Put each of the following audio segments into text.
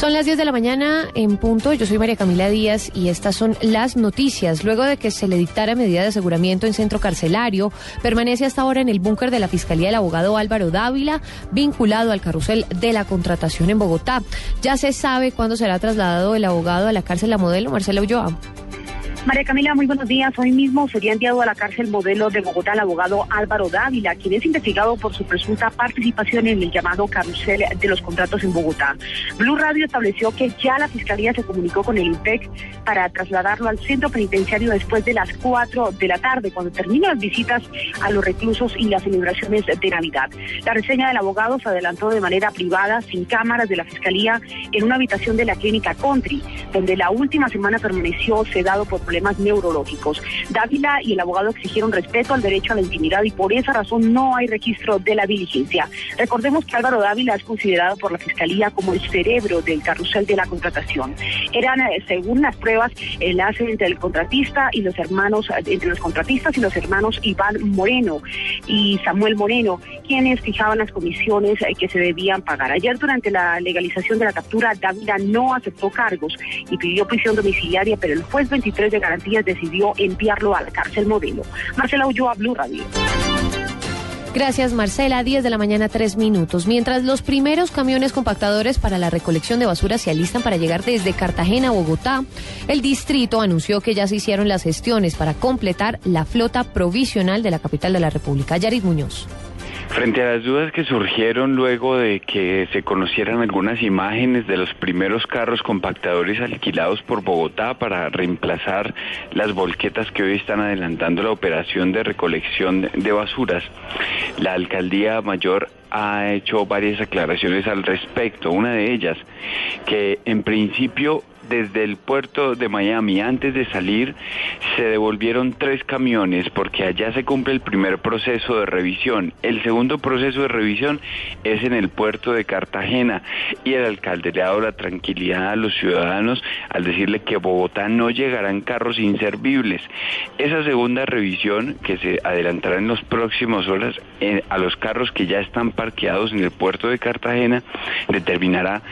Son las 10 de la mañana en punto. Yo soy María Camila Díaz y estas son las noticias. Luego de que se le dictara medida de aseguramiento en centro carcelario, permanece hasta ahora en el búnker de la Fiscalía el abogado Álvaro Dávila, vinculado al carrusel de la contratación en Bogotá. Ya se sabe cuándo será trasladado el abogado a la cárcel La Modelo, Marcela Ulloa. María Camila, muy buenos días. Hoy mismo sería enviado a la cárcel modelo de Bogotá el abogado Álvaro Dávila, quien es investigado por su presunta participación en el llamado carrusel de los contratos en Bogotá. Blue Radio estableció que ya la Fiscalía se comunicó con el INPEC para trasladarlo al centro penitenciario después de las 4 de la tarde, cuando terminan las visitas a los reclusos y las celebraciones de Navidad. La reseña del abogado se adelantó de manera privada, sin cámaras de la Fiscalía, en una habitación de la clínica Country, donde la última semana permaneció sedado por problemas neurológicos. Dávila y el abogado exigieron respeto al derecho a la intimidad y por esa razón no hay registro de la diligencia. Recordemos que Álvaro Dávila es considerado por la Fiscalía como el cerebro del carrusel de la contratación. Eran, eh, según las pruebas, enlace entre el contratista y los hermanos, eh, entre los contratistas y los hermanos Iván Moreno y Samuel Moreno, quienes fijaban las comisiones eh, que se debían pagar. Ayer, durante la legalización de la captura, Dávila no aceptó cargos y pidió prisión domiciliaria, pero el juez 23 de garantías decidió enviarlo a la cárcel modelo. Marcela Ulloa, Blue Radio. Gracias, Marcela. 10 de la mañana, 3 minutos. Mientras los primeros camiones compactadores para la recolección de basura se alistan para llegar desde Cartagena a Bogotá, el distrito anunció que ya se hicieron las gestiones para completar la flota provisional de la capital de la República. Yarit Muñoz. Frente a las dudas que surgieron luego de que se conocieran algunas imágenes de los primeros carros compactadores alquilados por Bogotá para reemplazar las volquetas que hoy están adelantando la operación de recolección de basuras, la alcaldía mayor ha hecho varias aclaraciones al respecto. Una de ellas, que en principio desde el puerto de Miami antes de salir se devolvieron tres camiones porque allá se cumple el primer proceso de revisión. El segundo proceso de revisión es en el puerto de Cartagena y el alcalde le ha dado la tranquilidad a los ciudadanos al decirle que Bogotá no llegarán carros inservibles. Esa segunda revisión que se adelantará en las próximas horas eh, a los carros que ya están parqueados en el puerto de Cartagena determinará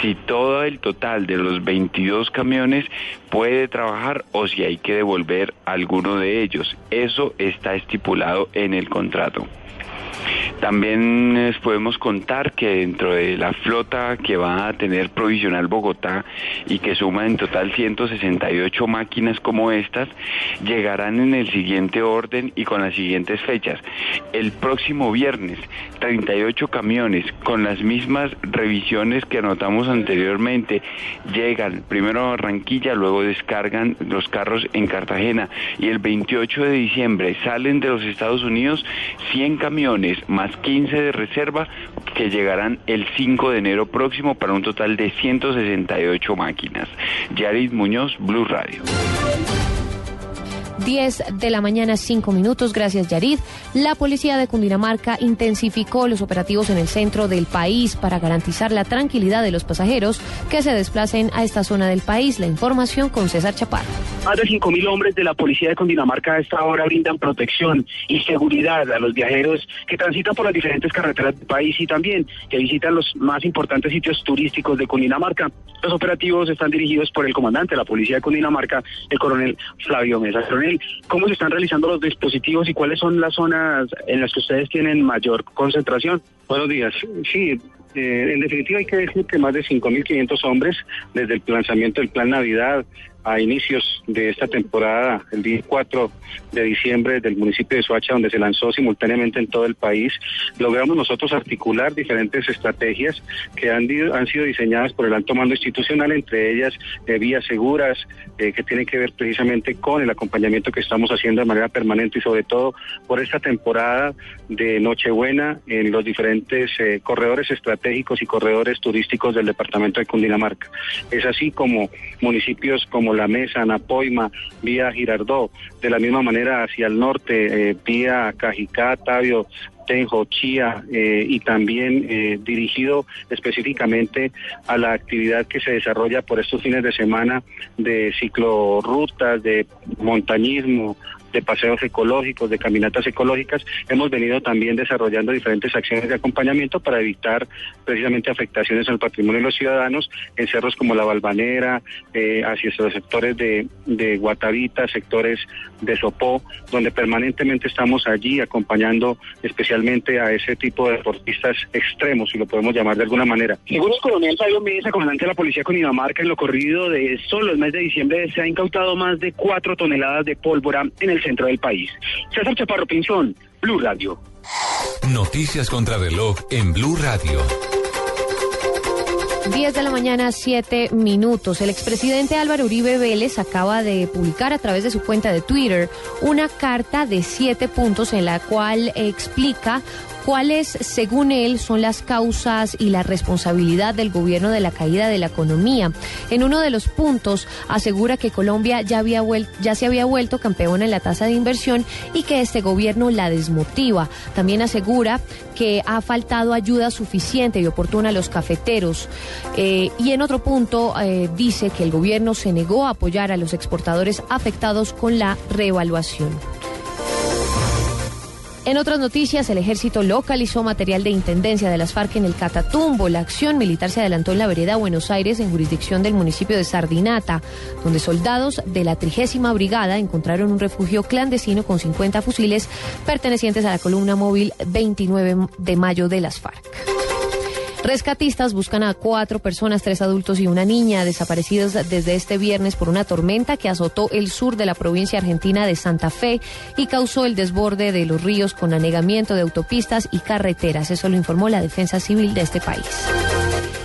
si todo el total de los 22 camiones puede trabajar o si hay que devolver alguno de ellos. Eso está estipulado en el contrato. También les podemos contar que dentro de la flota que va a tener provisional Bogotá y que suma en total 168 máquinas como estas, llegarán en el siguiente orden y con las siguientes fechas. El próximo viernes, 38 camiones con las mismas revisiones que anotamos anteriormente llegan primero a Barranquilla, luego descargan los carros en Cartagena y el 28 de diciembre salen de los Estados Unidos 100 camiones más 15 de reserva que llegarán el 5 de enero próximo para un total de 168 máquinas. Yarid Muñoz, Blue Radio. 10 de la mañana, 5 minutos. Gracias, Yarid. La policía de Cundinamarca intensificó los operativos en el centro del país para garantizar la tranquilidad de los pasajeros que se desplacen a esta zona del país. La información con César Chaparro. Más de 5.000 hombres de la policía de Cundinamarca a esta hora brindan protección y seguridad a los viajeros que transitan por las diferentes carreteras del país y también que visitan los más importantes sitios turísticos de Cundinamarca. Los operativos están dirigidos por el comandante de la policía de Cundinamarca, el coronel Flavio Mesa. ¿Cómo se están realizando los dispositivos y cuáles son las zonas en las que ustedes tienen mayor concentración? Buenos días. Sí, eh, en definitiva hay que decir que más de 5.500 hombres desde el lanzamiento del Plan Navidad a inicios de esta temporada, el día 4 de diciembre del municipio de Soacha, donde se lanzó simultáneamente en todo el país, logramos nosotros articular diferentes estrategias que han, han sido diseñadas por el alto mando institucional, entre ellas eh, vías seguras, eh, que tienen que ver precisamente con el acompañamiento que estamos haciendo de manera permanente y sobre todo por esta temporada de Nochebuena en los diferentes eh, corredores estratégicos y corredores turísticos del departamento de Cundinamarca. Es así como municipios como La Mesa, Napoima, vía Girardó, de la misma manera hacia el norte, eh, vía Cajicá, Tabio, Tenjo, Chía eh, y también eh, dirigido específicamente a la actividad que se desarrolla por estos fines de semana de ciclorrutas, de montañismo, de paseos ecológicos, de caminatas ecológicas, hemos venido también desarrollando diferentes acciones de acompañamiento para evitar precisamente afectaciones al patrimonio de los ciudadanos en cerros como la Balvanera, eh, hacia los sectores de, de Guatavita, sectores de Sopó, donde permanentemente estamos allí acompañando especialmente a ese tipo de deportistas extremos, si lo podemos llamar de alguna manera. Según el coronel Fabio Mesa, comandante de la policía con Cundinamarca, en lo corrido de solo el mes de diciembre se ha incautado más de cuatro toneladas de pólvora en el centro del país. César Chaparro Pinzón, Blue Radio. Noticias contra reloj en Blue Radio. 10 de la mañana, 7 minutos. El expresidente Álvaro Uribe Vélez acaba de publicar a través de su cuenta de Twitter una carta de siete puntos en la cual explica cuáles, según él, son las causas y la responsabilidad del gobierno de la caída de la economía. En uno de los puntos asegura que Colombia ya, se había vuelto campeona en la tasa de inversión y que este gobierno la desmotiva. También asegura que ha faltado ayuda suficiente y oportuna a los cafeteros. Eh, y en otro punto eh, dice que el gobierno se negó a apoyar a los exportadores afectados con la reevaluación. En otras noticias, el ejército localizó material de intendencia de las FARC en el Catatumbo. La acción militar se adelantó en la vereda Buenos Aires, en jurisdicción del municipio de Sardinata, donde soldados de la trigésima brigada encontraron un refugio clandestino con 50 fusiles pertenecientes a la columna móvil 29 de mayo de las FARC. Rescatistas buscan a cuatro personas, tres adultos y una niña, desaparecidos desde este viernes por una tormenta que azotó el sur de la provincia argentina de Santa Fe y causó el desborde de los ríos con anegamiento de autopistas y carreteras. Eso lo informó la Defensa Civil de este país.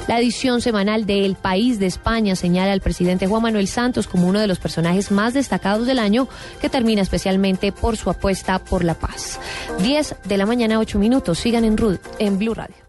La edición semanal de El País de España señala al presidente Juan Manuel Santos como uno de los personajes más destacados del año, que termina especialmente por su apuesta por la paz. 10 de la mañana, 8 minutos. Sigan en, en Blue Radio.